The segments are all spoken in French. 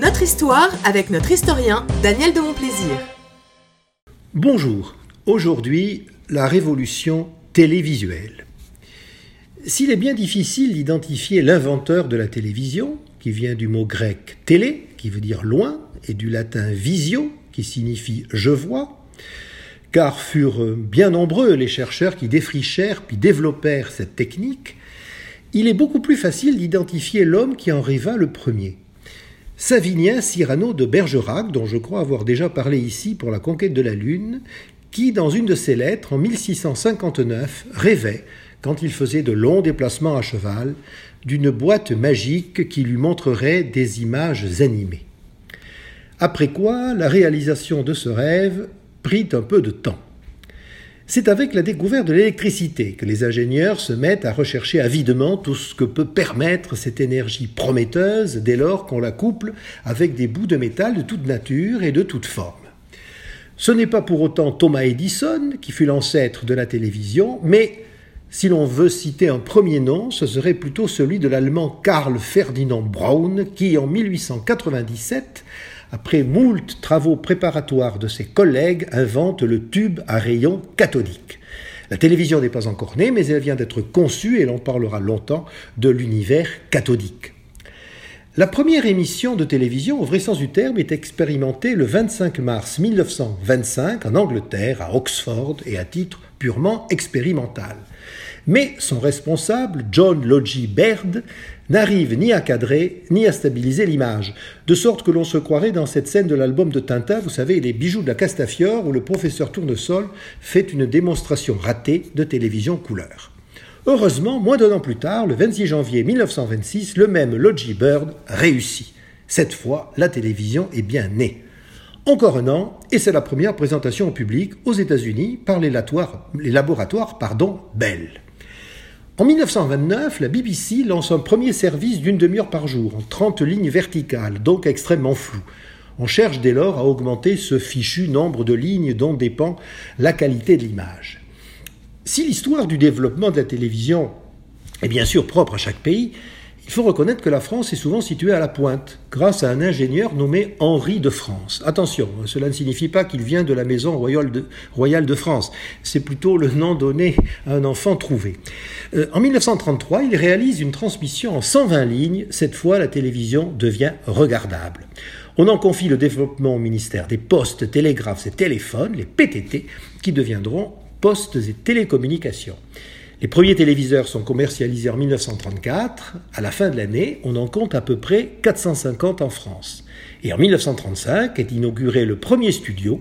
Notre histoire avec notre historien Daniel de Montplaisir. Bonjour. Aujourd'hui, la révolution télévisuelle. S'il est bien difficile d'identifier l'inventeur de la télévision, qui vient du mot grec télé, qui veut dire loin, et du latin visio, qui signifie je vois, car furent bien nombreux les chercheurs qui défrichèrent puis développèrent cette technique, il est beaucoup plus facile d'identifier l'homme qui en rêva le premier. Savinien Cyrano de Bergerac, dont je crois avoir déjà parlé ici pour la conquête de la Lune, qui, dans une de ses lettres, en 1659, rêvait, quand il faisait de longs déplacements à cheval, d'une boîte magique qui lui montrerait des images animées. Après quoi, la réalisation de ce rêve prit un peu de temps. C'est avec la découverte de l'électricité que les ingénieurs se mettent à rechercher avidement tout ce que peut permettre cette énergie prometteuse dès lors qu'on la couple avec des bouts de métal de toute nature et de toute forme. Ce n'est pas pour autant Thomas Edison qui fut l'ancêtre de la télévision, mais si l'on veut citer un premier nom, ce serait plutôt celui de l'allemand Karl Ferdinand Braun qui, en 1897, après moult travaux préparatoires de ses collègues, invente le tube à rayon cathodique. La télévision n'est pas encore née, mais elle vient d'être conçue et l'on parlera longtemps de l'univers cathodique. La première émission de télévision, au vrai sens du terme, est expérimentée le 25 mars 1925 en Angleterre, à Oxford, et à titre purement expérimental. Mais son responsable, John Logie Baird, n'arrive ni à cadrer, ni à stabiliser l'image, de sorte que l'on se croirait dans cette scène de l'album de Tintin, vous savez, Les bijoux de la Castafiore, où le professeur Tournesol fait une démonstration ratée de télévision couleur. Heureusement, moins d'un an plus tard, le 26 janvier 1926, le même Logie Bird réussit. Cette fois, la télévision est bien née. Encore un an, et c'est la première présentation au public aux États-Unis par les laboratoires, Bell. En 1929, la BBC lance un premier service d'une demi-heure par jour, en 30 lignes verticales, donc extrêmement flou. On cherche dès lors à augmenter ce fichu nombre de lignes dont dépend la qualité de l'image. Si l'histoire du développement de la télévision est bien sûr propre à chaque pays, il faut reconnaître que la France est souvent située à la pointe, grâce à un ingénieur nommé Henri de France. Attention, cela ne signifie pas qu'il vient de la maison royale de, France, c'est plutôt le nom donné à un enfant trouvé. Euh, en 1933, il réalise une transmission en 120 lignes, cette fois la télévision devient regardable. On en confie le développement au ministère des Postes, Télégraphes et Téléphones, les PTT, qui deviendront Postes et Télécommunications. Les premiers téléviseurs sont commercialisés en 1934. À la fin de l'année, on en compte à peu près 450 en France. Et en 1935 est inauguré le premier studio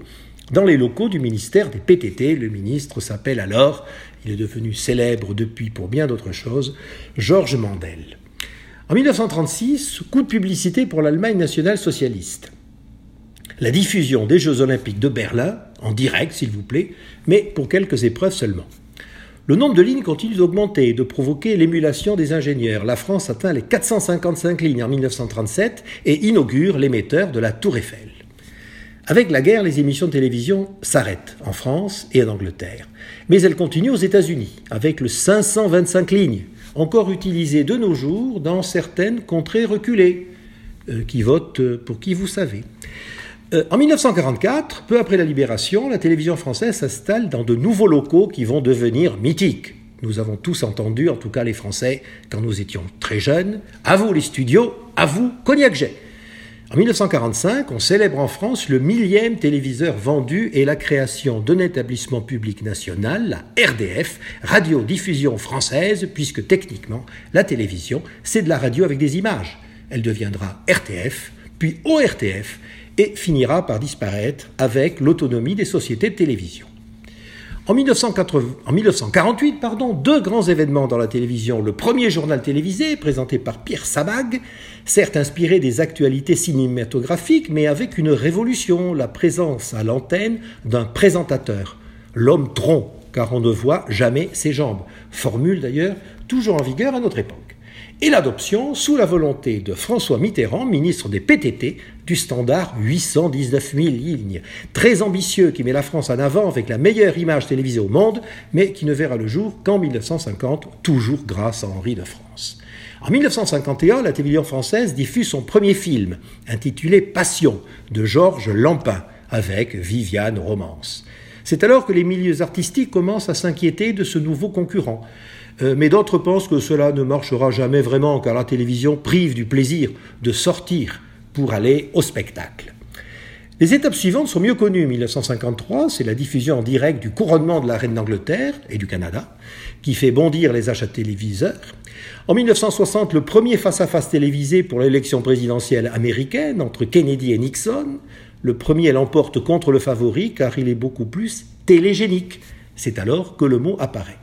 dans les locaux du ministère des PTT. Le ministre s'appelle alors, il est devenu célèbre depuis pour bien d'autres choses, Georges Mandel. En 1936, coup de publicité pour l'Allemagne nationale socialiste. La diffusion des Jeux olympiques de Berlin, en direct s'il vous plaît, mais pour quelques épreuves seulement. Le nombre de lignes continue d'augmenter et de provoquer l'émulation des ingénieurs. La France atteint les 455 lignes en 1937 et inaugure l'émetteur de la Tour Eiffel. Avec la guerre, les émissions de télévision s'arrêtent en France et en Angleterre. Mais elles continuent aux États-Unis avec le 525 lignes, encore utilisé de nos jours dans certaines contrées reculées, euh, qui votent pour qui vous savez. Euh, en 1944, peu après la libération, la télévision française s'installe dans de nouveaux locaux qui vont devenir mythiques. Nous avons tous entendu, en tout cas les Français, quand nous étions très jeunes, à vous les studios, à vous Cognac Jet. En 1945, on célèbre en France le millième téléviseur vendu et la création d'un établissement public national, la RDF, Radiodiffusion française, puisque techniquement, la télévision, c'est de la radio avec des images. Elle deviendra RTF, puis ORTF, et finira par disparaître avec l'autonomie des sociétés de télévision. En, 1948, pardon, deux grands événements dans la télévision. Le premier journal télévisé, présenté par Pierre Sabag, certes inspiré des actualités cinématographiques, mais avec une révolution, la présence à l'antenne d'un présentateur, l'homme tronc, car on ne voit jamais ses jambes. Formule d'ailleurs toujours en vigueur à notre époque et l'adoption, sous la volonté de François Mitterrand, ministre des PTT, du standard 819 000 lignes. Très ambitieux qui met la France en avant avec la meilleure image télévisée au monde, mais qui ne verra le jour qu'en 1950, toujours grâce à Henri de France. En 1951, la télévision française diffuse son premier film, intitulé Passion, de Georges Lampin, avec Viviane Romance. C'est alors que les milieux artistiques commencent à s'inquiéter de ce nouveau concurrent. Euh, mais d'autres pensent que cela ne marchera jamais vraiment, car la télévision prive du plaisir de sortir pour aller au spectacle. Les étapes suivantes sont mieux connues. 1953, c'est la diffusion en direct du couronnement de la reine d'Angleterre et du Canada, qui fait bondir les achats téléviseurs. En 1960, le premier face-à-face télévisé pour l'élection présidentielle américaine entre Kennedy et Nixon. Le premier l'emporte contre le favori car il est beaucoup plus télégénique. C'est alors que le mot apparaît.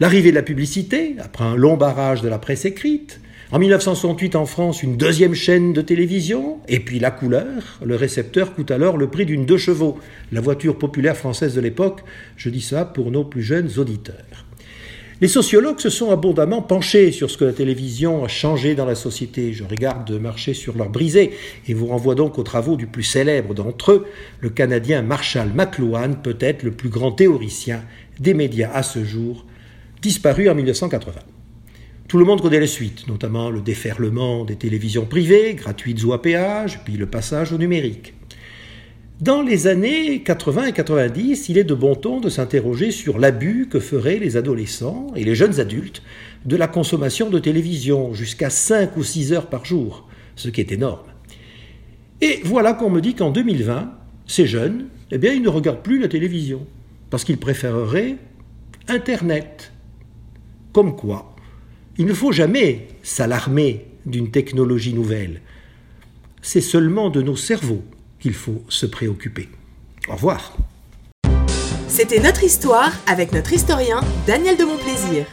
L'arrivée de la publicité, après un long barrage de la presse écrite, en 1968, en France, une deuxième chaîne de télévision, et puis la couleur. Le récepteur coûte alors le prix d'une deux chevaux, la voiture populaire française de l'époque. Je dis ça pour nos plus jeunes auditeurs. Les sociologues se sont abondamment penchés sur ce que la télévision a changé dans la société. Je regarde marcher sur leur brisée et vous renvoie donc aux travaux du plus célèbre d'entre eux, le Canadien Marshall McLuhan, peut-être le plus grand théoricien des médias à ce jour, disparu en 1980. Tout le monde connaît les suites, notamment le déferlement des télévisions privées, gratuites ou à péage, puis le passage au numérique. Dans les années 80 et 90, il est de bon ton de s'interroger sur l'abus que feraient les adolescents et les jeunes adultes de la consommation de télévision, jusqu'à 5 ou 6 heures par jour, ce qui est énorme. Et voilà qu'on me dit qu'en 2020, ces jeunes, eh bien, ils ne regardent plus la télévision, parce qu'ils préféreraient Internet. Comme quoi, il ne faut jamais s'alarmer d'une technologie nouvelle. C'est seulement de nos cerveaux qu'il faut se préoccuper. Au revoir. C'était notre histoire avec notre historien Daniel de Montplaisir.